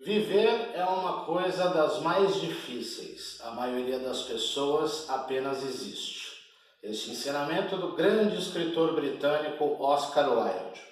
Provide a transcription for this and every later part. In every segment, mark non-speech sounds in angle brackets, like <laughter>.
Viver é uma coisa das mais difíceis. A maioria das pessoas apenas existe. Este ensinamento do grande escritor britânico Oscar Wilde.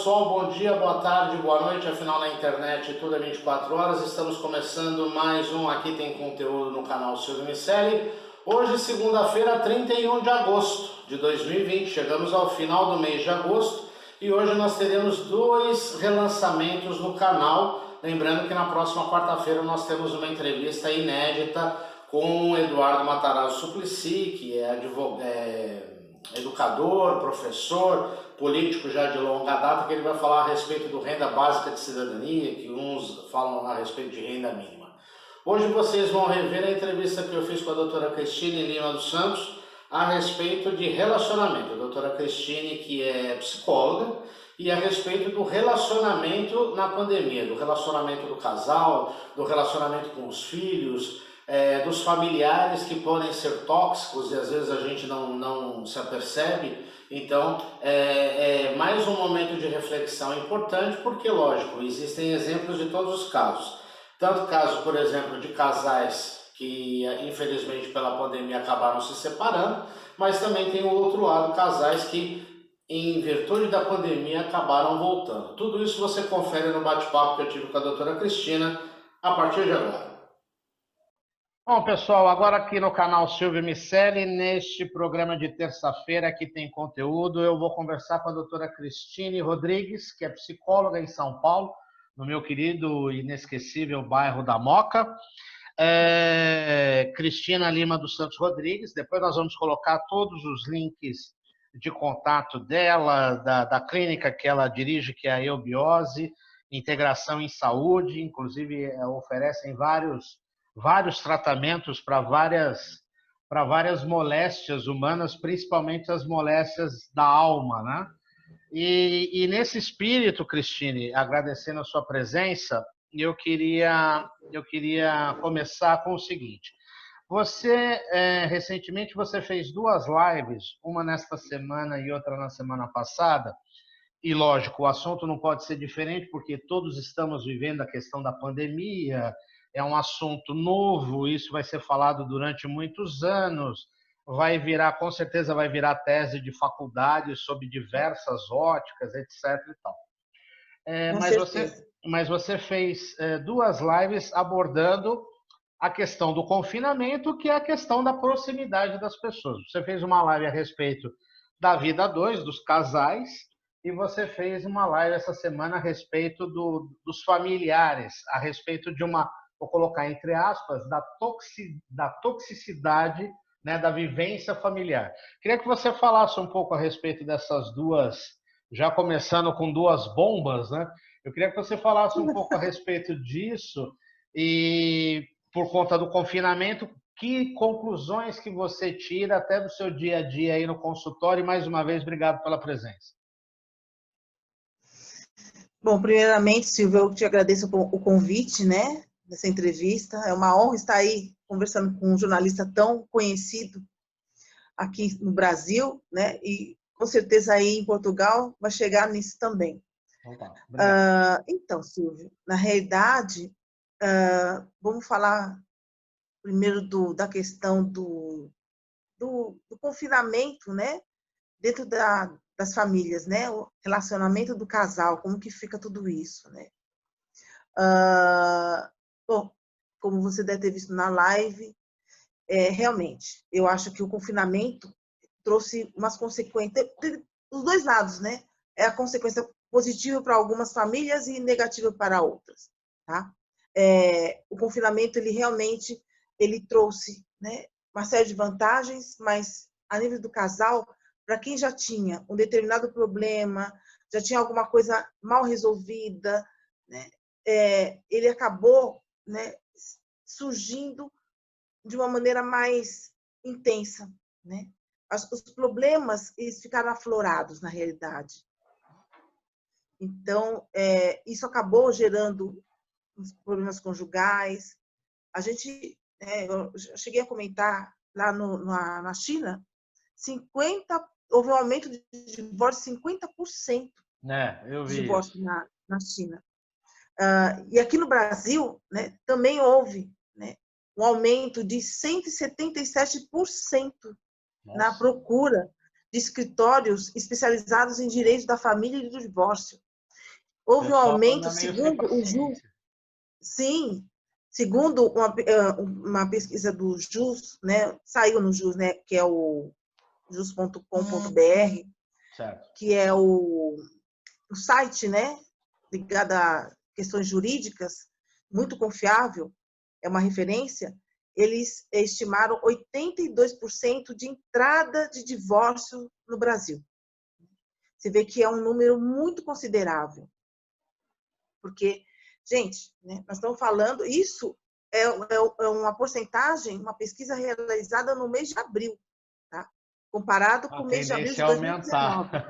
Pessoal, bom dia, boa tarde, boa noite. Afinal, na internet tudo é 24 horas. Estamos começando mais um Aqui Tem Conteúdo no canal Silvio Micelli. Hoje, segunda-feira, 31 de agosto de 2020. Chegamos ao final do mês de agosto e hoje nós teremos dois relançamentos no canal. Lembrando que na próxima quarta-feira nós temos uma entrevista inédita com o Eduardo Matarazzo Suplicy, que é, advogado, é educador, professor, político já de longa data, que ele vai falar a respeito do renda básica de cidadania, que uns falam a respeito de renda mínima. Hoje vocês vão rever a entrevista que eu fiz com a doutora Cristine Lima dos Santos a respeito de relacionamento. A doutora Cristine, que é psicóloga, e a respeito do relacionamento na pandemia, do relacionamento do casal, do relacionamento com os filhos, é, dos familiares que podem ser tóxicos e às vezes a gente não, não se apercebe. Então, é, é mais um momento de reflexão importante, porque, lógico, existem exemplos de todos os casos. Tanto caso, por exemplo, de casais que, infelizmente, pela pandemia acabaram se separando, mas também tem o outro lado, casais que, em virtude da pandemia, acabaram voltando. Tudo isso você confere no bate-papo que eu tive com a doutora Cristina a partir de agora. Bom, pessoal, agora aqui no canal Silvio Micelli, neste programa de terça-feira que tem conteúdo, eu vou conversar com a doutora Cristine Rodrigues, que é psicóloga em São Paulo, no meu querido e inesquecível bairro da Moca. É, Cristina Lima dos Santos Rodrigues, depois nós vamos colocar todos os links de contato dela, da, da clínica que ela dirige, que é a Eubiose, Integração em Saúde, inclusive é, oferecem vários vários tratamentos para várias para várias moléstias humanas, principalmente as moléstias da alma, né? E, e nesse espírito, Cristine, agradecendo a sua presença, eu queria eu queria começar com o seguinte: você é, recentemente você fez duas lives, uma nesta semana e outra na semana passada. E lógico, o assunto não pode ser diferente porque todos estamos vivendo a questão da pandemia, é um assunto novo, isso vai ser falado durante muitos anos, vai virar, com certeza vai virar tese de faculdade sob diversas óticas, etc. E tal. É, mas, você, mas você fez é, duas lives abordando a questão do confinamento, que é a questão da proximidade das pessoas. Você fez uma live a respeito da vida dois, dos casais, e você fez uma live essa semana a respeito do, dos familiares, a respeito de uma vou colocar entre aspas, da, toxi, da toxicidade né, da vivência familiar. Queria que você falasse um pouco a respeito dessas duas, já começando com duas bombas, né? Eu queria que você falasse um pouco a <laughs> respeito disso e, por conta do confinamento, que conclusões que você tira até do seu dia a dia aí no consultório? E, mais uma vez, obrigado pela presença. Bom, primeiramente, Silvio, eu te agradeço o convite, né? Nessa entrevista. É uma honra estar aí conversando com um jornalista tão conhecido aqui no Brasil, né? E com certeza aí em Portugal vai chegar nisso também. uh, então, Silvio, na realidade, uh, vamos falar primeiro do, da questão do, do, do confinamento, né? Dentro da, das famílias, né? O relacionamento do casal, como que fica tudo isso, né? Uh, Bom, como você deve ter visto na live, é, realmente, eu acho que o confinamento trouxe umas consequências, os dois lados, né? É a consequência positiva para algumas famílias e negativa para outras, tá? É, o confinamento, ele realmente, ele trouxe, né, uma série de vantagens, mas a nível do casal, para quem já tinha um determinado problema, já tinha alguma coisa mal resolvida, né, é, ele acabou né, surgindo de uma maneira mais intensa, né? Os problemas eles ficaram aflorados na realidade. Então, é, isso acabou gerando problemas conjugais. A gente, é, eu cheguei a comentar lá no, na, na China, 50, houve um aumento de divórcio de 50%. É, eu vi. De divórcio na, na China. Uh, e aqui no Brasil, né, também houve né, um aumento de 177% Nossa. na procura de escritórios especializados em direito da família e do divórcio. Houve um aumento, segundo o JUS, sim, segundo uma, eh, uma pesquisa do JUS, né, saiu no JUS, né, que é o jus.com.br, que é o, o site, né, ligado a questões jurídicas, muito confiável, é uma referência, eles estimaram 82% de entrada de divórcio no Brasil. Você vê que é um número muito considerável. Porque, gente, né, nós estamos falando, isso é, é, é, uma porcentagem, uma pesquisa realizada no mês de abril? Comparado com o mês de abril de 2019. <laughs>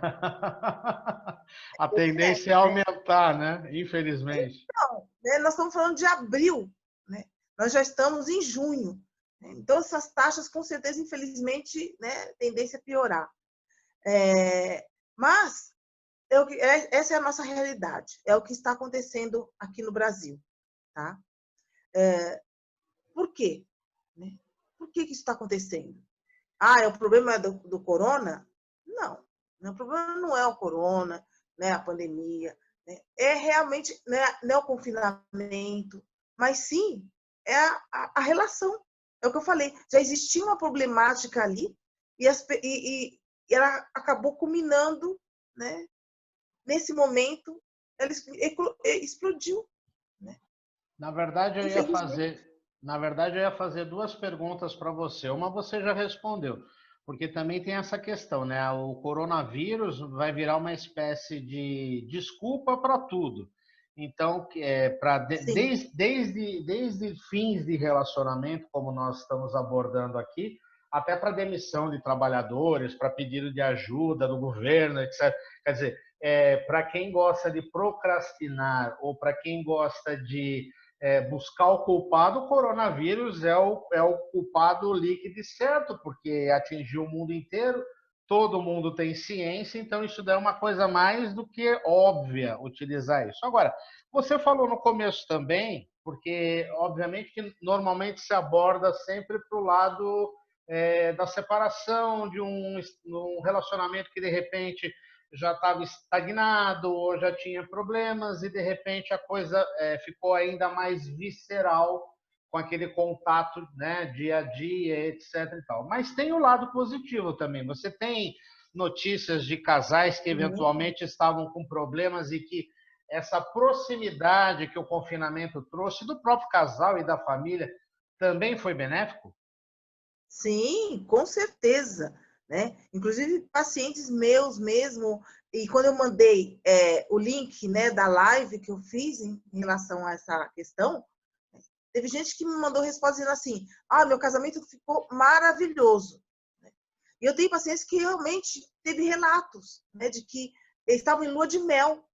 a tendência é, é aumentar, né? Infelizmente. Então, né, nós estamos falando de abril, né? Nós já estamos em junho. Né? Então, essas taxas, com certeza, infelizmente, né, tendência a piorar. É, mas é que, é, essa é a nossa realidade, é o que está acontecendo aqui no Brasil. Tá? É, por quê? Né? Por que, que isso está acontecendo? Ah, é o problema do, do corona? Não, o problema não é o corona, né, a pandemia, né? é realmente né, não é o confinamento, mas sim é a, a, a, relação. É o que eu falei, já existia uma problemática ali e, as, e, e ela acabou culminando né, nesse momento ela explodiu. Né? Na verdade, eu ia fazer, na verdade, eu ia fazer duas perguntas para você. Uma você já respondeu, porque também tem essa questão, né? O coronavírus vai virar uma espécie de desculpa para tudo. Então, é, para de, desde, desde, desde fins de relacionamento, como nós estamos abordando aqui, até para demissão de trabalhadores, para pedido de ajuda do governo, etc. Quer dizer, é, para quem gosta de procrastinar ou para quem gosta de é, buscar o culpado, o coronavírus é o, é o culpado líquido certo, porque atingiu o mundo inteiro, todo mundo tem ciência, então isso é uma coisa mais do que óbvia utilizar isso. Agora, você falou no começo também, porque obviamente que normalmente se aborda sempre para o lado é, da separação de um, um relacionamento que de repente já estava estagnado ou já tinha problemas e de repente a coisa é, ficou ainda mais visceral com aquele contato né, dia a dia, etc. E tal. Mas tem o lado positivo também. Você tem notícias de casais que uhum. eventualmente estavam com problemas e que essa proximidade que o confinamento trouxe do próprio casal e da família também foi benéfico? Sim, com certeza né? Inclusive pacientes meus mesmo, e quando eu mandei é, o link né, da live que eu fiz em relação a essa questão, teve gente que me mandou resposta dizendo assim, ah, meu casamento ficou maravilhoso. E eu tenho pacientes que realmente teve relatos né, de que eles estavam em lua de mel.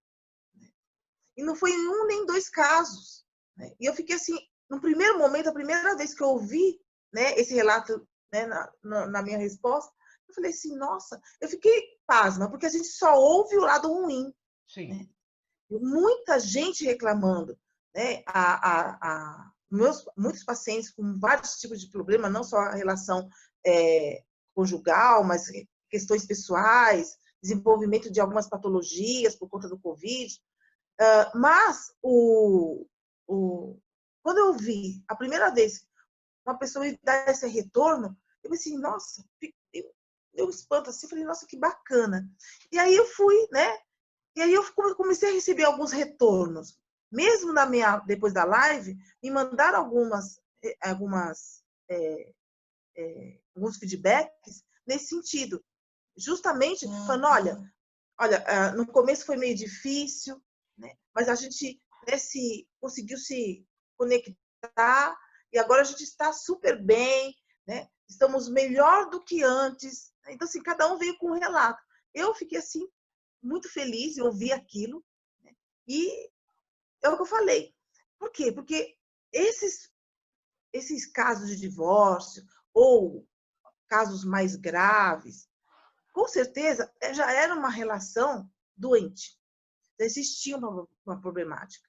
E não foi em um nem dois casos. Né? E eu fiquei assim, no primeiro momento, a primeira vez que eu ouvi né, esse relato né, na, na minha resposta, eu falei assim, nossa, eu fiquei pasma, porque a gente só ouve o lado ruim. Sim. Né? Muita gente reclamando, né? A, a, a, meus, muitos pacientes com vários tipos de problema, não só a relação é, conjugal, mas questões pessoais, desenvolvimento de algumas patologias por conta do Covid. Uh, mas o, o, quando eu vi a primeira vez uma pessoa me dar esse retorno, eu pensei, assim, nossa, deu um espanto assim, falei, nossa, que bacana. E aí eu fui, né? E aí eu comecei a receber alguns retornos. Mesmo na minha, depois da live, me mandaram algumas, eh, algumas é, é, alguns feedbacks nesse sentido. Justamente uhum. falando, olha, olha, ah, no começo foi meio difícil, né? mas a gente né, se, conseguiu se conectar e agora a gente está super bem, né? Estamos melhor do que antes, então, assim, cada um veio com um relato. Eu fiquei, assim, muito feliz em ouvir aquilo. Né? E é o que eu falei. Por quê? Porque esses, esses casos de divórcio ou casos mais graves, com certeza é, já era uma relação doente. Já existia uma, uma problemática.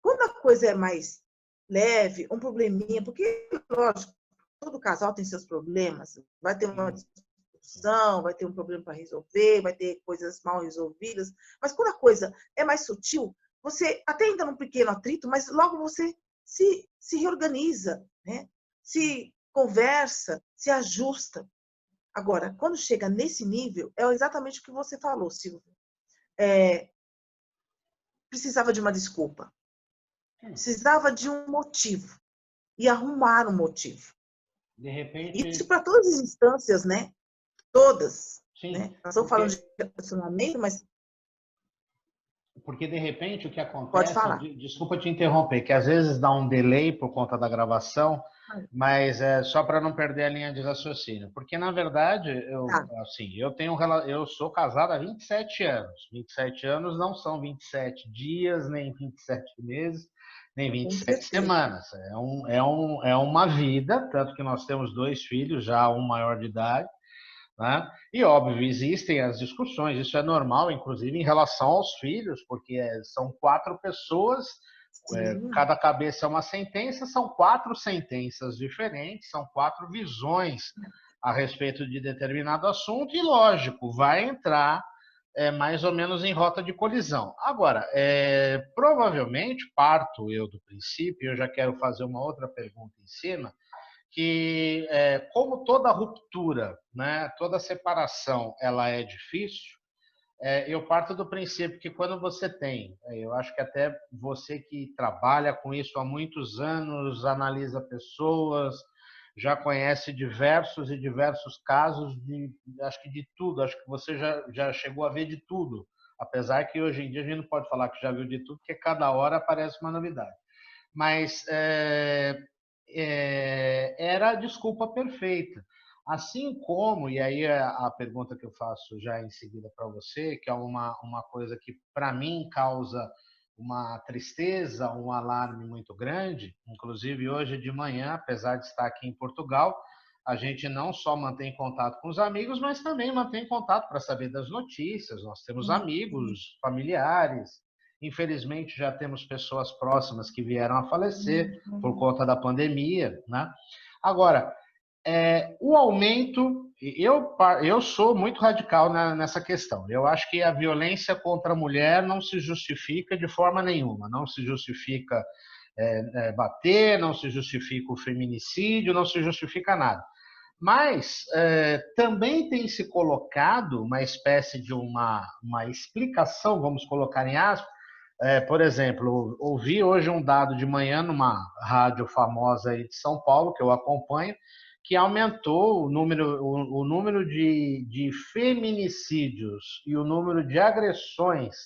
Quando a coisa é mais leve, um probleminha, porque, lógico, todo casal tem seus problemas, vai ter uma discussão, vai ter um problema para resolver, vai ter coisas mal resolvidas, mas quando a coisa é mais sutil, você até ainda num pequeno atrito, mas logo você se, se reorganiza, né? se conversa, se ajusta. Agora, quando chega nesse nível, é exatamente o que você falou, Silvia. É, precisava de uma desculpa. Hum. Precisava de um motivo. E arrumar um motivo. De repente. Isso para todas as instâncias, né? Todas. Sim. Né? Nós estamos porque... falando de relacionamento, mas. Porque de repente o que acontece. Pode falar. Desculpa te interromper, que às vezes dá um delay por conta da gravação, mas é só para não perder a linha de raciocínio. Porque, na verdade, eu, tá. assim, eu tenho eu sou casado há 27 anos. 27 anos não são 27 dias, nem 27 meses, nem 27 semanas. É, um, é, um, é uma vida, tanto que nós temos dois filhos, já um maior de idade. Né? E, óbvio, existem as discussões, isso é normal, inclusive em relação aos filhos, porque é, são quatro pessoas, é, cada cabeça é uma sentença, são quatro sentenças diferentes, são quatro visões a respeito de determinado assunto, e, lógico, vai entrar é, mais ou menos em rota de colisão. Agora, é, provavelmente, parto eu do princípio, eu já quero fazer uma outra pergunta em cima, que é, como toda ruptura, né, toda separação, ela é difícil, é, eu parto do princípio que quando você tem, é, eu acho que até você que trabalha com isso há muitos anos, analisa pessoas, já conhece diversos e diversos casos de, acho que de tudo, acho que você já, já chegou a ver de tudo, apesar que hoje em dia a gente não pode falar que já viu de tudo, porque cada hora aparece uma novidade. Mas é, é, era a desculpa perfeita. Assim como, e aí é a pergunta que eu faço já em seguida para você, que é uma, uma coisa que para mim causa uma tristeza, um alarme muito grande. Inclusive, hoje de manhã, apesar de estar aqui em Portugal, a gente não só mantém contato com os amigos, mas também mantém contato para saber das notícias. Nós temos uhum. amigos, familiares. Infelizmente, já temos pessoas próximas que vieram a falecer uhum. por conta da pandemia. Né? Agora, é, o aumento, eu, eu sou muito radical na, nessa questão. Eu acho que a violência contra a mulher não se justifica de forma nenhuma. Não se justifica é, é, bater, não se justifica o feminicídio, não se justifica nada. Mas é, também tem se colocado uma espécie de uma, uma explicação, vamos colocar em aspas. É, por exemplo, ouvi hoje um dado de manhã numa rádio famosa aí de São Paulo, que eu acompanho, que aumentou o número, o, o número de, de feminicídios e o número de agressões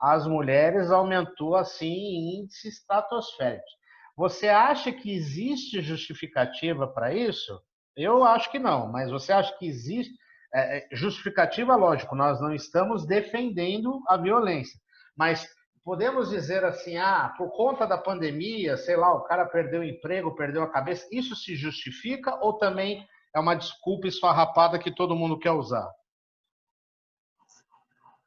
às mulheres aumentou assim em índices estratosféricos. Você acha que existe justificativa para isso? Eu acho que não, mas você acha que existe é, é justificativa? Lógico, nós não estamos defendendo a violência, mas podemos dizer assim, ah, por conta da pandemia, sei lá, o cara perdeu o emprego, perdeu a cabeça, isso se justifica ou também é uma desculpa esfarrapada que todo mundo quer usar?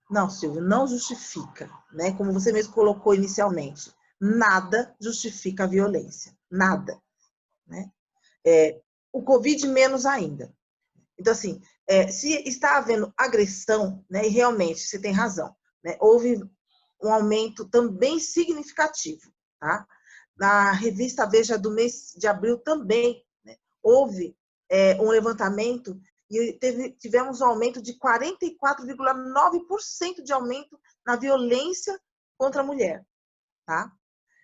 Não, Silvio, não justifica, né? Como você mesmo colocou inicialmente, nada justifica a violência, nada, né? É, o Covid menos ainda. Então, assim, é, se está havendo agressão, né? E realmente, você tem razão, né? Houve um aumento também significativo. Tá? Na revista Veja do mês de abril também né, houve é, um levantamento e teve, tivemos um aumento de 44,9% de aumento na violência contra a mulher. Tá?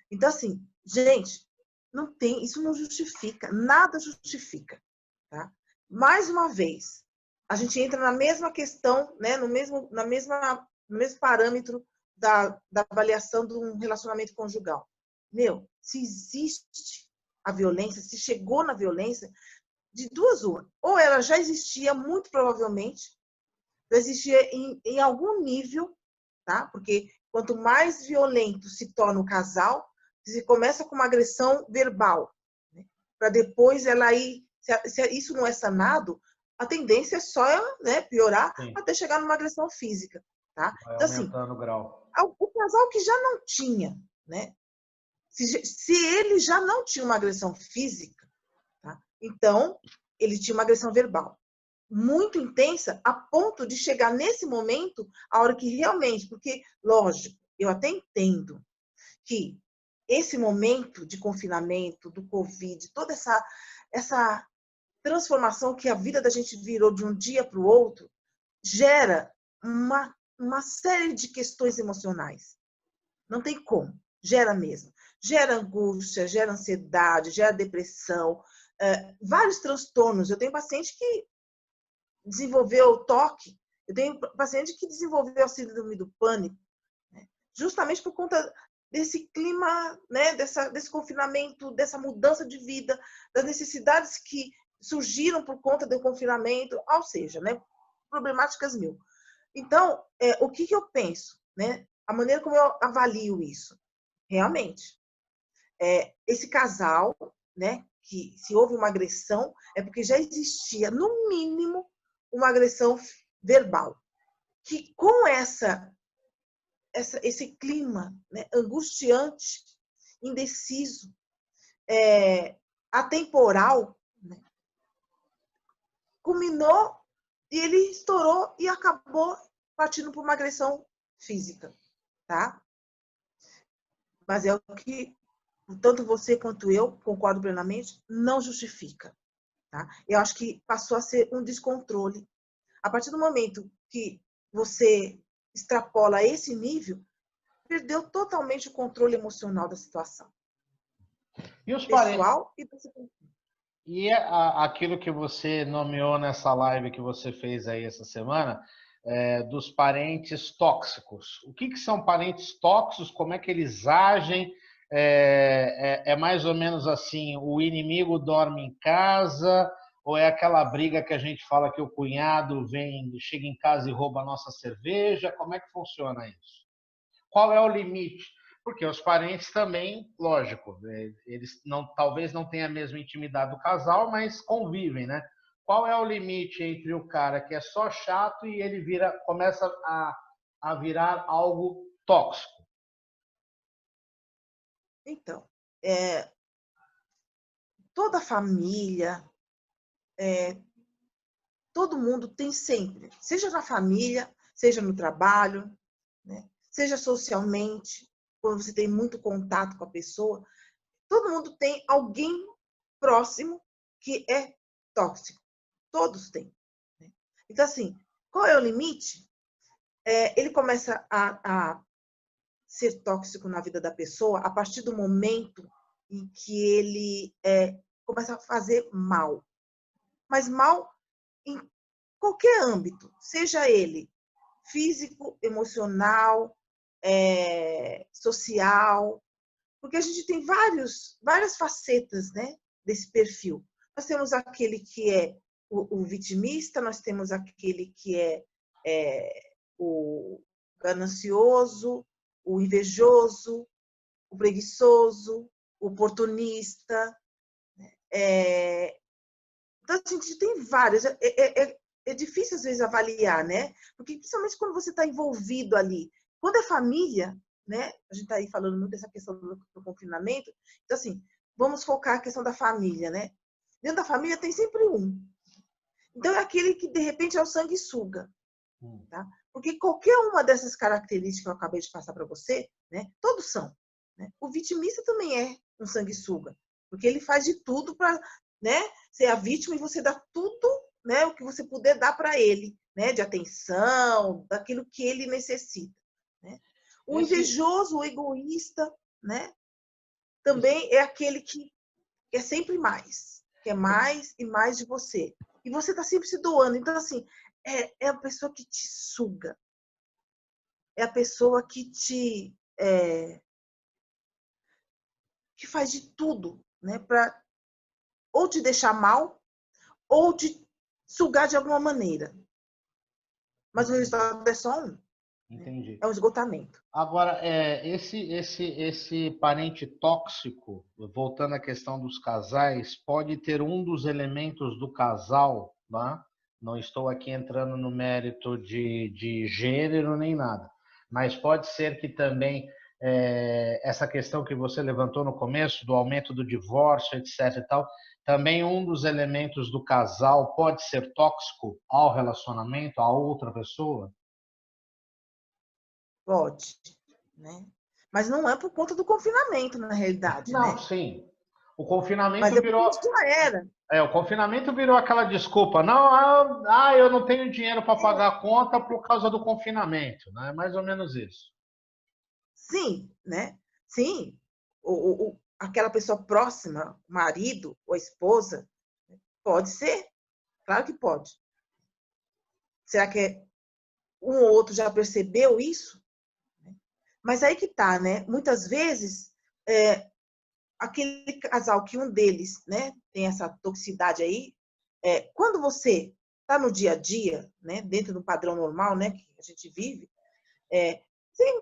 Então, assim, gente, não tem, isso não justifica, nada justifica. Tá? Mais uma vez, a gente entra na mesma questão, né, no, mesmo, na mesma, no mesmo parâmetro da, da avaliação de um relacionamento conjugal. Meu, se existe a violência, se chegou na violência, de duas uma. Ou ela já existia, muito provavelmente, já existia em, em algum nível, tá? Porque quanto mais violento se torna o casal, Você começa com uma agressão verbal, né? para depois ela ir. Se, se, isso não é sanado, a tendência é só né, piorar Sim. até chegar numa agressão física. Tá? Vai então, assim, o grau. O casal que já não tinha, né? Se, se ele já não tinha uma agressão física, tá? então ele tinha uma agressão verbal muito intensa a ponto de chegar nesse momento, a hora que realmente, porque, lógico, eu até entendo que esse momento de confinamento, do Covid, toda essa, essa transformação que a vida da gente virou de um dia para o outro, gera uma, uma série de questões emocionais. Não tem como, gera mesmo. Gera angústia, gera ansiedade, gera depressão, é, vários transtornos. Eu tenho paciente que desenvolveu toque. Eu tenho paciente que desenvolveu a síndrome do pânico, né? justamente por conta desse clima, né? Dessa, desse confinamento, dessa mudança de vida, das necessidades que surgiram por conta do confinamento, ou seja, né? problemáticas mil. Então, é, o que, que eu penso? Né? A maneira como eu avalio isso. Realmente, é, esse casal, né, que se houve uma agressão, é porque já existia, no mínimo, uma agressão verbal. Que com essa, essa esse clima né, angustiante, indeciso, é, atemporal, né, culminou e ele estourou e acabou partindo por uma agressão física, tá? Mas é o que tanto você quanto eu concordo plenamente, não justifica. Tá? Eu acho que passou a ser um descontrole. A partir do momento que você extrapola esse nível, perdeu totalmente o controle emocional da situação. E os Pessoal parentes... e, e aquilo que você nomeou nessa live que você fez aí essa semana, é, dos parentes tóxicos. O que, que são parentes tóxicos? Como é que eles agem? é, é, é, mais ou menos assim: o inimigo dorme em casa, ou é aquela briga que a gente fala que o cunhado vem, chega em casa e rouba a nossa cerveja? Como é que funciona isso? Qual é o limite? Porque os parentes também, lógico, é, eles não, talvez não tenham a mesma intimidade do casal, mas convivem, né? Qual é o limite entre o cara que é só chato e ele vira, começa a, a virar algo tóxico? Então, é, toda família, é, todo mundo tem sempre, seja na família, seja no trabalho, né, seja socialmente, quando você tem muito contato com a pessoa, todo mundo tem alguém próximo que é tóxico. Todos têm. Né? Então, assim, qual é o limite? É, ele começa a, a ser tóxico na vida da pessoa a partir do momento em que ele é, começa a fazer mal. Mas mal em qualquer âmbito, seja ele físico, emocional, é, social, porque a gente tem vários, várias facetas né, desse perfil. Nós temos aquele que é o, o vitimista, nós temos aquele que é, é o ganancioso, o invejoso, o preguiçoso, o oportunista. Né? É... Então, a gente tem vários. É, é, é, é, difícil, às vezes, avaliar, né? Porque, principalmente quando você está envolvido ali. Quando é família, né? A gente está aí falando muito dessa questão do, do confinamento. Então, assim, vamos focar a questão da família, né? Dentro da família tem sempre um. Então, é aquele que, de repente, é o sanguessuga. Hum. Tá? Porque qualquer uma dessas características que eu acabei de passar para você, né, todos são. Né? O vitimista também é um sanguessuga, porque ele faz de tudo para né, ser a vítima e você dá tudo né, o que você puder dar para ele, né, de atenção, daquilo que ele necessita. O invejoso, o egoísta, né, também é aquele que quer sempre mais, quer mais e mais de você. E você está sempre se doando. Então, assim, é, é a pessoa que te suga. É a pessoa que te. É, que faz de tudo, né? Para ou te deixar mal, ou te sugar de alguma maneira. Mas o resultado é só um. Entendi. É um esgotamento. Agora, é, esse, esse, esse parente tóxico, voltando à questão dos casais, pode ter um dos elementos do casal, tá? não estou aqui entrando no mérito de, de gênero nem nada, mas pode ser que também é, essa questão que você levantou no começo, do aumento do divórcio, etc. e tal, também um dos elementos do casal pode ser tóxico ao relacionamento, a outra pessoa? Pode, né? Mas não é por conta do confinamento, na realidade, Não, né? sim. O confinamento Mas é virou. já era. É, o confinamento virou aquela desculpa. Não, ah, ah eu não tenho dinheiro para pagar a conta por causa do confinamento, né? É mais ou menos isso. Sim, né? Sim. O, o, aquela pessoa próxima, marido ou esposa, pode ser. Claro que pode. Será que um ou outro já percebeu isso? Mas aí que tá, né? Muitas vezes, é, aquele casal que um deles, né, tem essa toxicidade aí, é, quando você está no dia a dia, né, dentro do padrão normal, né, que a gente vive, é, tem,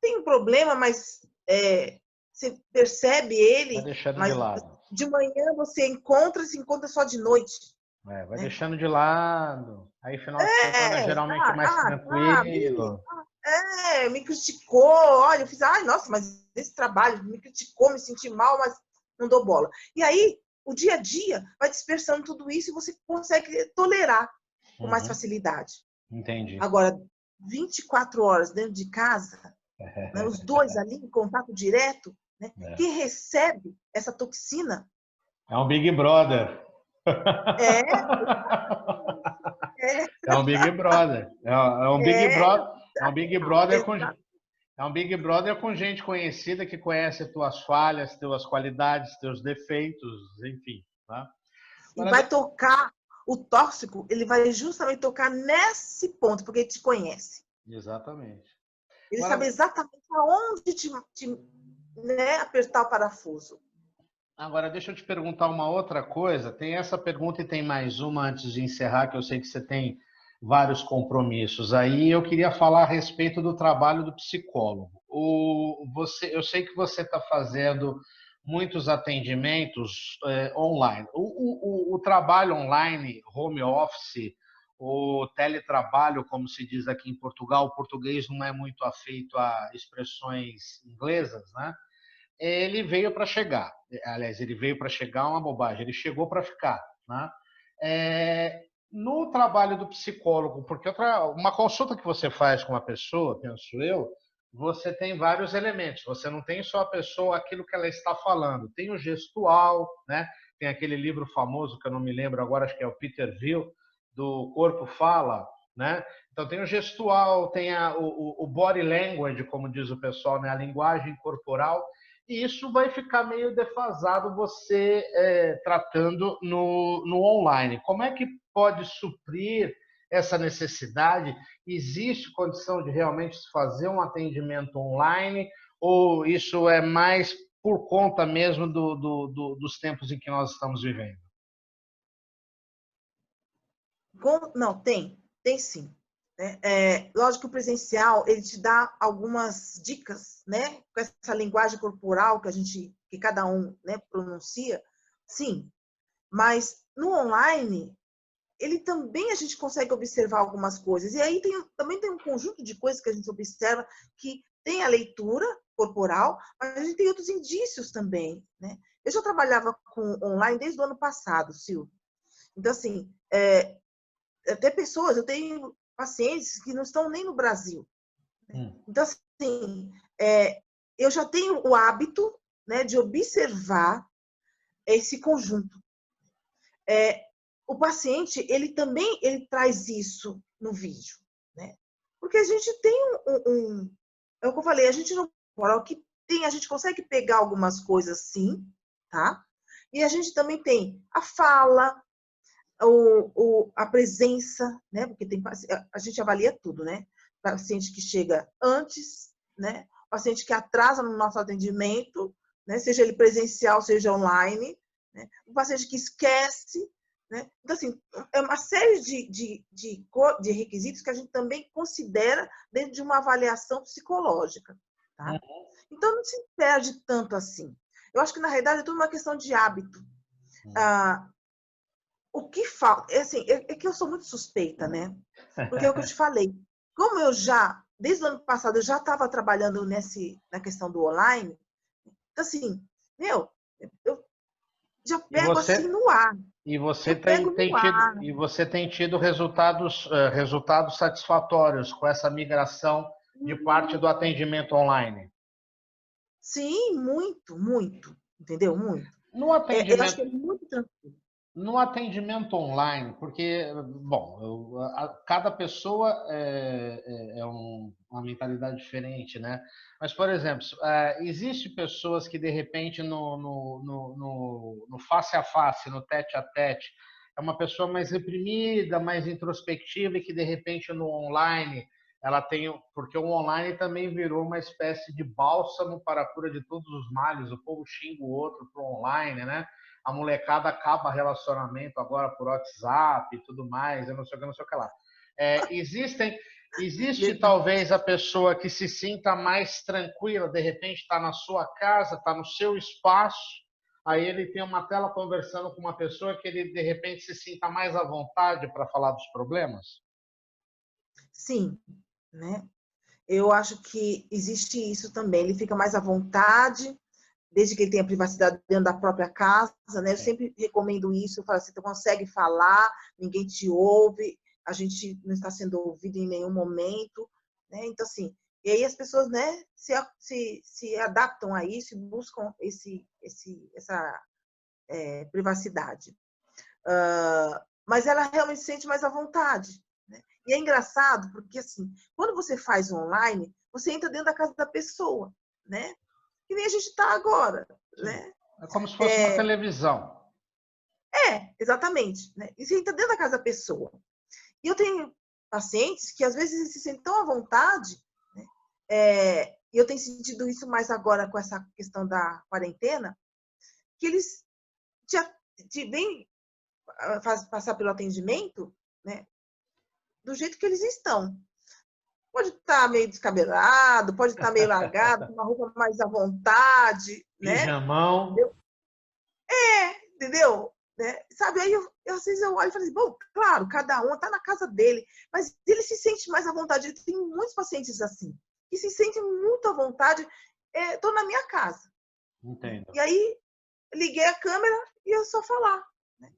tem um problema, mas é, você percebe ele, vai deixando de lado. de manhã você encontra, se encontra só de noite. É, vai né? deixando de lado. Aí final de É, semana geralmente ah, mais ah, tranquilo. É, me criticou, olha, eu fiz, ai, nossa, mas esse trabalho me criticou, me senti mal, mas não dou bola. E aí, o dia a dia vai dispersando tudo isso e você consegue tolerar com mais Uhum, facilidade. Entendi. Agora, 24 horas dentro de casa, <laughs> né, os dois ali em contato direto, né, É. quem recebe essa toxina É um Big Brother. é, <laughs> é, É um Big Brother. É é um Big É. Brother. É um Big Brother com é um Big Brother com gente conhecida que conhece tuas falhas, tuas qualidades, teus defeitos, enfim. Tá? e vai tocar o tóxico, ele vai justamente tocar nesse ponto, porque ele te conhece. Exatamente. Ele Agora- sabe exatamente aonde te, te, né, apertar o parafuso. Agora, deixa eu te perguntar uma outra coisa. Tem essa pergunta e tem mais uma antes de encerrar, que eu sei que você tem vários compromissos. Aí eu queria falar a respeito do trabalho do psicólogo. O, você, eu sei que você está fazendo muitos atendimentos eh, online. O, o, o, o trabalho online, home office, o teletrabalho, como se diz aqui em Portugal, o português não é muito afeito a expressões inglesas, né? ele veio para chegar. Aliás, ele veio para chegar é uma bobagem, ele chegou para ficar. Né? É, no trabalho do psicólogo, porque outra, uma consulta que você faz com uma pessoa, penso eu, você tem vários elementos. Você não tem só a pessoa, aquilo que ela está falando. Tem o gestual, né? tem aquele livro famoso que eu não me lembro agora, acho que é o Peter Ville, do Corpo Fala, né? Então tem o gestual, tem a, o, o body language, como diz o pessoal, né? a linguagem corporal, isso vai ficar meio defasado você é, tratando no, no online. Como é que pode suprir essa necessidade? Existe condição de realmente fazer um atendimento online ou isso é mais por conta mesmo do, do, do, dos tempos em que nós estamos vivendo? Não, tem, tem sim. Né? É, lógico que o presencial ele te dá algumas dicas, né? Com essa linguagem corporal que a gente, que cada um, né, pronuncia, sim. Mas no online ele também a gente consegue observar algumas coisas. E aí tem, também tem um conjunto de coisas que a gente observa que tem a leitura corporal, mas a gente tem outros indícios também, né? Eu já trabalhava com online desde o ano passado, Silvio. Então, assim, é, até pessoas, eu tenho pacientes que não estão nem no Brasil. Hum. Então, assim, é, eu já tenho o hábito né, de observar esse conjunto. É, o paciente, ele também ele traz isso no vídeo, né? Porque a gente tem um, um é o que eu falei, a gente não o que tem, a gente consegue pegar algumas coisas sim, tá? E a gente também tem a fala, o, o, a presença, né? Porque tem a gente avalia tudo, né? Paciente que chega antes, né? Paciente que atrasa no nosso atendimento, né? Seja ele presencial, seja online, né? O paciente que esquece, Né? Então, assim, é uma série de, de, de, de, requisitos que a gente também considera dentro de uma avaliação psicológica. Tá? Uhum. Então, não se perde tanto assim. Eu acho que, na realidade, é tudo uma questão de hábito. Uhum. Ah, o que falta. É, assim, é, é, que eu sou muito suspeita, né? Porque é o que eu te falei. Como eu já, desde o ano passado, eu já estava trabalhando nesse, na questão do online, então, assim, meu, eu já pego você, assim no ar. E você, tem, tem tido, e você tem tido resultados, uh, resultados satisfatórios com essa migração de parte do atendimento online? Sim, muito, muito. Entendeu? Muito. No atendimento, é, eu acho que é muito tranquilo. No atendimento online, porque, bom, eu, a, cada pessoa é, é, é um, uma mentalidade diferente, né? Mas, por exemplo, é, existe pessoas que, de repente, no, no, no, no, face a face, no tete a tete, é uma pessoa mais reprimida, mais introspectiva e que, de repente, no online, ela tem. Porque o online também virou uma espécie de bálsamo para a cura de todos os males. O povo xinga o outro pro online, né? A molecada acaba relacionamento agora por WhatsApp e tudo mais, eu não sei o que, não sei o que lá. É, existem, existe talvez a pessoa que se sinta mais tranquila, de repente está na sua casa, está no seu espaço, aí ele tem uma tela conversando com uma pessoa que ele de repente se sinta mais à vontade para falar dos problemas? Sim, né? Eu acho que existe isso também. Ele fica mais à vontade, desde que ele tenha privacidade dentro da própria casa, né? Eu sempre recomendo isso, eu falo assim, tu consegue falar, ninguém te ouve, a gente não está sendo ouvido em nenhum momento, né? Então, assim, e aí as pessoas, né, se, se, se adaptam a isso e buscam esse, esse, essa é, privacidade. Uh, mas ela realmente se sente mais à vontade. Né? E é engraçado, porque, assim, quando você faz online, você entra dentro da casa da pessoa, né? Que nem a gente está agora. Né? É como se fosse é... uma televisão. É, exatamente. Né? E você entra dentro da casa da pessoa. E eu tenho pacientes que às vezes se sentem tão à vontade, né? é, e eu tenho sentido isso mais agora com essa questão da quarentena, que eles já te vêm ah, passar pelo atendimento né, do jeito que eles estão. Pode estar tá meio descabelado, pode estar tá meio largado, com uma roupa mais à vontade, né? Pijamão. É, entendeu? Né? Sabe, aí eu, eu, às vezes eu olho e falo assim, bom, claro, cada um está na casa dele, mas ele se sente mais à vontade. Tem muitos pacientes assim, que se sentem muito à vontade, estou é, na minha casa. Entendo. E aí, liguei a câmera e eu só falar. Né?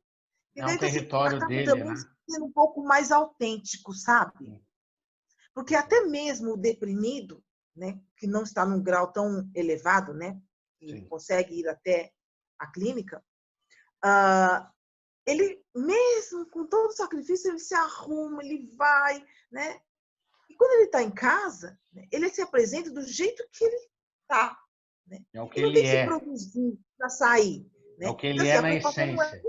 E é um daí, então, assim, território assim, dele, né? sendo um pouco mais autêntico, sabe? Porque até mesmo o deprimido, né, que não está num grau tão elevado, né, que Sim. consegue ir até a clínica, uh, ele mesmo com todo o sacrifício ele se arruma, ele vai, né? E quando ele está em casa, né, ele se apresenta do jeito que ele está. Né? É o que ele, ele não tem é. que se produzir para sair. Né? É o que ele então, é na essência.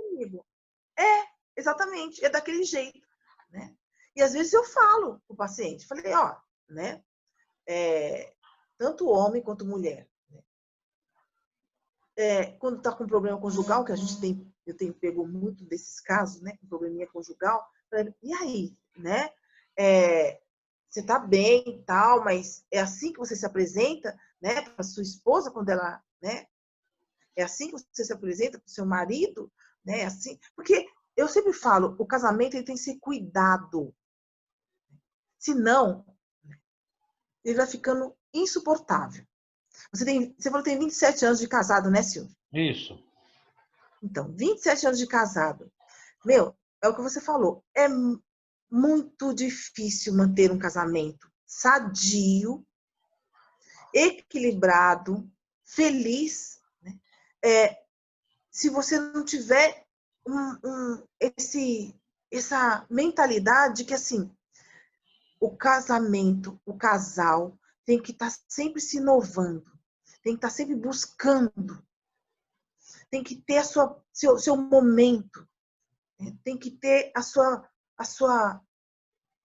É, é, exatamente, é daquele jeito. Né? E às vezes eu falo para o paciente, falei, ó, né? É, tanto homem quanto mulher. Né? É, quando está com problema conjugal, que a gente tem, eu tenho pego muito desses casos, né? Com probleminha conjugal, falei, e aí, né? É, você está bem e tal, mas é assim que você se apresenta, né? Para sua esposa quando ela, né? É assim que você se apresenta para o seu marido, né? Assim, porque eu sempre falo, o casamento ele tem que ser cuidado. Senão, ele vai ficando insuportável. Você, tem, você falou que tem 27 anos de casado, né, Silvio? Isso. Então, 27 anos de casado. Meu, é o que você falou. É muito difícil manter um casamento sadio, equilibrado, feliz, né? é, se você não tiver um, um, esse, essa mentalidade que assim o casamento, o casal, tem que estar tá sempre se inovando, tem que estar tá sempre buscando, tem que ter a sua, seu, seu momento, né? tem que ter a sua, a sua,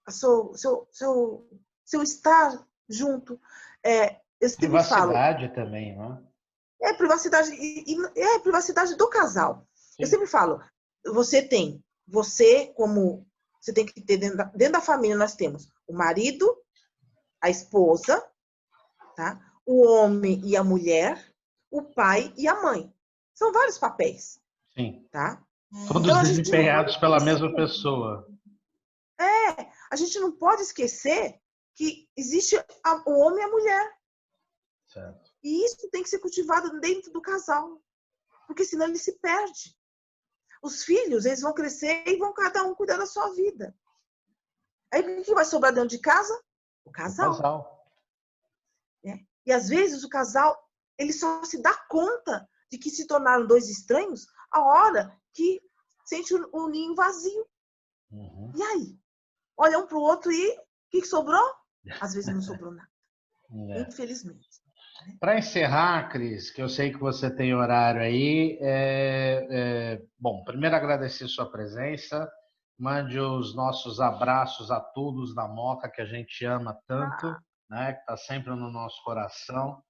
a sua, seu, seu, seu estar junto. É, eu privacidade falo, também, não é? É privacidade e, e é privacidade do casal. Sim. Eu sempre falo, você tem você, como você tem que ter dentro da, dentro da família, nós temos o marido, a esposa, tá? o homem e a mulher, o pai e a mãe. São vários papéis. Sim. Tá? Todos então, desempenhados pela mesma pessoa. É, a gente não pode esquecer que existe o homem e a mulher. Certo. E isso tem que ser cultivado dentro do casal, porque senão ele se perde. Os filhos, eles vão crescer e vão cada um cuidar da sua vida. Aí o que vai sobrar dentro de casa? O casal. O casal. É. E às vezes o casal, ele só se dá conta de que se tornaram dois estranhos a hora que sente o ninho vazio. Uhum. E aí? Olha um para o outro e o que, que sobrou? Às vezes não sobrou nada. É. Infelizmente. Para encerrar, Cris, que eu sei que você tem horário aí, é, é, bom, primeiro agradecer sua presença, mande os nossos abraços a todos da Moca que a gente ama tanto, ah. né, que está sempre no nosso coração.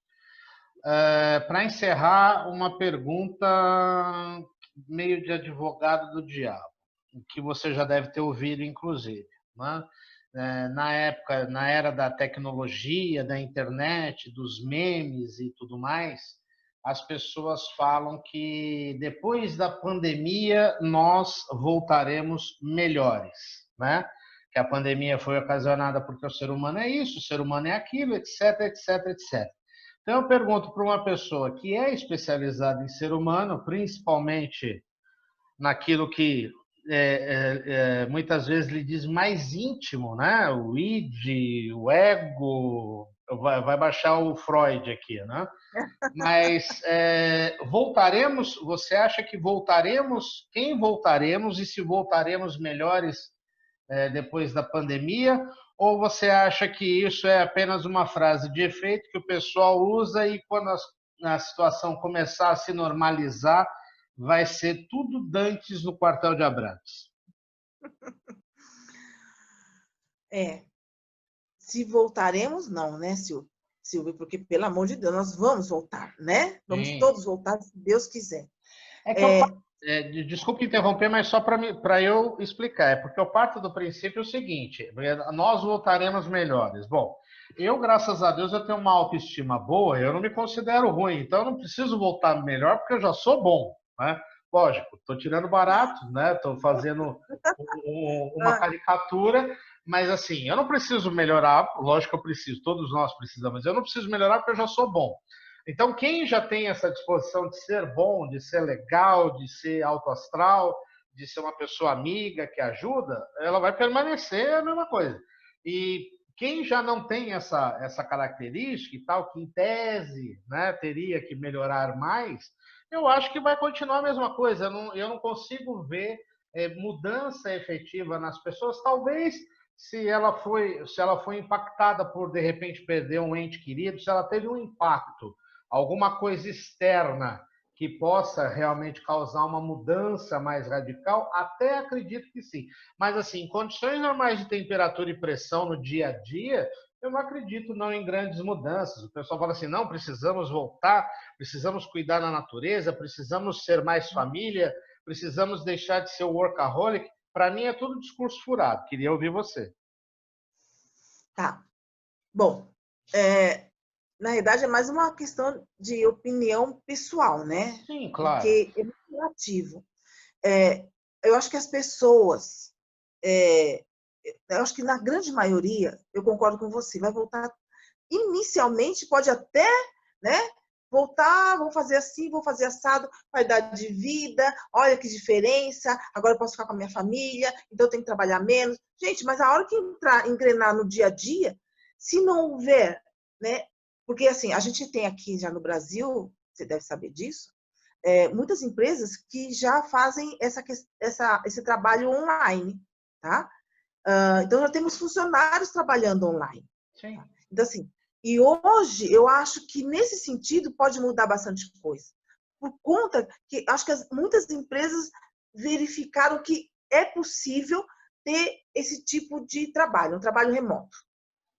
É, Para encerrar, uma pergunta meio de advogado do diabo, que você já deve ter ouvido, inclusive. Né? É, na época, na era da tecnologia, da internet, dos memes e tudo mais, as pessoas falam que depois da pandemia nós voltaremos melhores, né? Que a pandemia foi ocasionada porque o ser humano é isso, o ser humano é aquilo, etc, etc, etc. Então eu pergunto para uma pessoa que é especializada em ser humano, principalmente naquilo que é, é, é, muitas vezes lhe diz mais íntimo, né? O id, o ego, vai, vai baixar o Freud aqui, né? Mas é, voltaremos, você acha que voltaremos? Quem voltaremos e se voltaremos melhores é, depois da pandemia? Ou você acha que isso é apenas uma frase de efeito que o pessoal usa e quando a, a situação começar a se normalizar, vai ser tudo dantes no quartel de Abrantes. <laughs> É. Se voltaremos, não, né, Silvio? Silvio, porque, pelo amor de Deus, nós vamos voltar, né? Vamos Sim. todos voltar, se Deus quiser. É que é... Eu, é, desculpe interromper, mas só para eu explicar. É porque eu parto do princípio o seguinte: nós voltaremos melhores. Bom, eu, graças a Deus, eu tenho uma autoestima boa, eu não me considero ruim, então eu não preciso voltar melhor porque eu já sou bom. Né? Lógico, estou tirando barato, né? Estou fazendo um, <laughs> uma ah. caricatura, mas assim, eu não preciso melhorar, lógico que eu preciso, todos nós precisamos, eu não preciso melhorar porque eu já sou bom. Então, quem já tem essa disposição de ser bom, de ser legal, de ser alto astral, de ser uma pessoa amiga que ajuda, ela vai permanecer a mesma coisa. E quem já não tem essa, essa característica e tal, que em tese né, teria que melhorar mais, eu acho que vai continuar a mesma coisa. Eu não, eu não consigo ver é, mudança efetiva nas pessoas. Talvez se ela foi se ela foi impactada por de repente perder um ente querido, se ela teve um impacto, alguma coisa externa que possa realmente causar uma mudança mais radical, até acredito que sim. Mas assim, condições normais de temperatura e pressão no dia a dia, eu não acredito não em grandes mudanças. O pessoal fala assim, não, precisamos voltar, precisamos cuidar da natureza, precisamos ser mais família, precisamos deixar de ser workaholic. Para mim é tudo discurso furado. Queria ouvir você. Tá. Bom, é, na verdade é mais uma questão de opinião pessoal, né? Sim, claro. Porque é muito relativo. É, eu acho que as pessoas é, eu acho que na grande maioria, eu concordo com você, vai voltar. Inicialmente, pode até, né? Voltar, vou fazer assim, vou fazer assado, qualidade de vida, olha que diferença, agora eu posso ficar com a minha família, então eu tenho que trabalhar menos. Gente, mas a hora que entrar, engrenar no dia a dia, se não houver, né? Porque assim, a gente tem aqui já no Brasil, você deve saber disso, é, muitas empresas que já fazem essa, essa, esse trabalho online, tá? Uh, então, já temos funcionários trabalhando online. Sim. Então, assim, e hoje eu acho que nesse sentido pode mudar bastante coisa. Por conta que acho que as, muitas empresas verificaram que é possível ter esse tipo de trabalho, um trabalho remoto,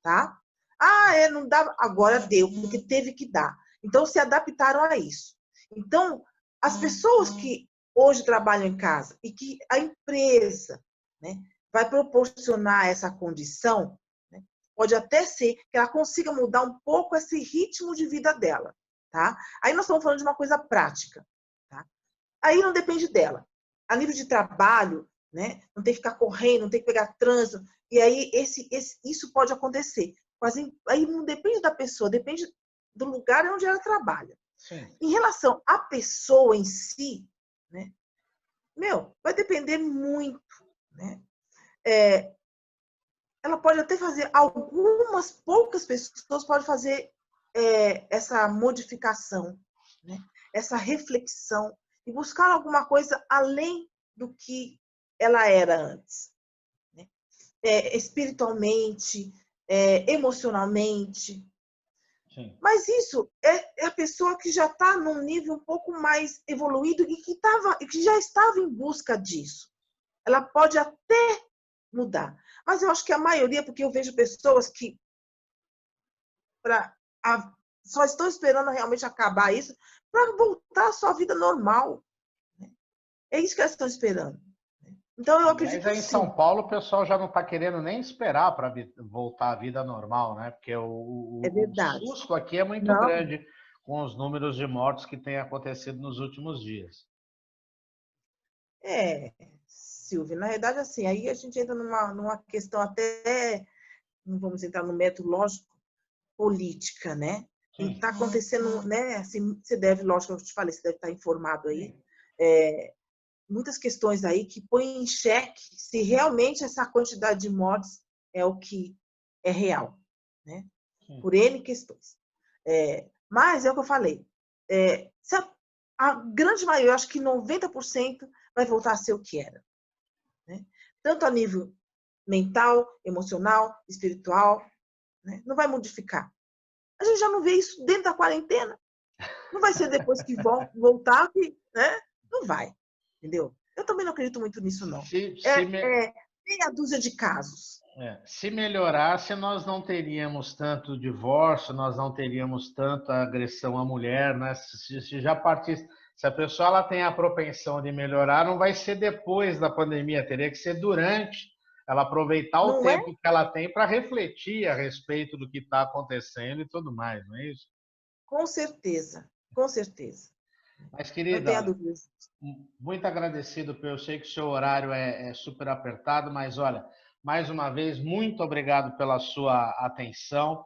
tá? Ah, é, não dá, agora deu, porque teve que dar. Então se adaptaram a isso. Então, as pessoas que hoje trabalham em casa e que a empresa né, vai proporcionar essa condição, né, pode até ser que ela consiga mudar um pouco esse ritmo de vida dela. Tá? Aí nós estamos falando de uma coisa prática. Tá? Aí não depende dela. A nível de trabalho, né, não tem que ficar correndo, não tem que pegar trânsito. E aí esse, esse, isso pode acontecer. Mas aí não depende da pessoa, depende do lugar onde ela trabalha. Sim. Em relação à pessoa em si, né, meu, vai depender muito. Né? É, ela pode até fazer, algumas poucas pessoas podem fazer é, essa modificação, né? essa reflexão e buscar alguma coisa além do que ela era antes. Né? É, espiritualmente, é, emocionalmente. Sim. Mas isso é, é, a pessoa que já está num nível um pouco mais evoluído e que, tava, que já estava em busca disso. Ela pode até mudar. Mas eu acho que a maioria, porque eu vejo pessoas que pra, a, só estão esperando realmente acabar isso para voltar à sua vida normal. Né? É isso que elas estão esperando. Então eu acredito Mas aí em São Paulo o pessoal já não está querendo nem esperar para voltar à vida normal, né? Porque o, é verdade. o susto aqui é muito não. grande com os números de mortos que têm acontecido nos últimos dias. É, Silvia, na verdade, assim, aí a gente entra numa, numa questão até, não vamos entrar no método lógico, política, né? Está acontecendo, né? Assim, você deve, lógico, eu te falei, você deve estar informado aí. É, muitas questões aí que põem em xeque se realmente essa quantidade de mortes é o que é real, né? Por N questões. É, mas é o que eu falei. É, a, a, grande maioria, acho que 90% vai voltar a ser o que era. Tanto a nível mental, emocional, espiritual, né? não vai modificar. A gente já não vê isso dentro da quarentena. Não vai ser depois que <laughs> voltar que, né? Não vai. Entendeu? Eu também não acredito muito nisso, não. Se, é, se me... é meia dúzia de casos. É, se melhorasse, nós não teríamos tanto divórcio, nós não teríamos tanta agressão à mulher, né? Se, se já partisse, se a pessoa ela tem a propensão de melhorar, não vai ser depois da pandemia, teria que ser durante. Ela aproveitar o não é? tempo é? que ela tem para refletir a respeito do que está acontecendo e tudo mais, não é isso? Com certeza, com certeza. Mas, querida, muito agradecido, porque eu sei que o seu horário é, é, super apertado, mas olha, mais uma vez, muito obrigado pela sua atenção.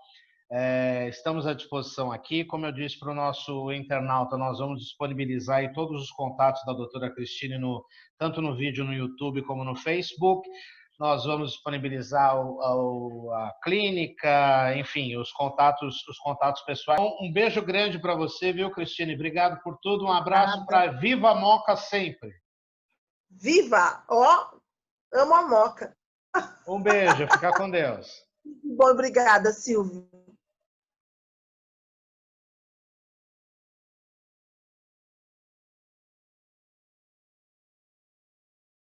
É, estamos à disposição aqui. Como eu disse para o nosso internauta, nós vamos disponibilizar todos os contatos da doutora Cristine, no, tanto no vídeo no YouTube como no Facebook nós vamos disponibilizar o, a, a, clínica, enfim, os contatos, os contatos pessoais. Um, um beijo grande para você, viu, Cristine? Obrigado por tudo. Um abraço para Viva a Moca sempre. Viva! Ó, oh, amo a Moca. Um beijo, fica com <laughs> Deus. Bom, obrigada, Silvio.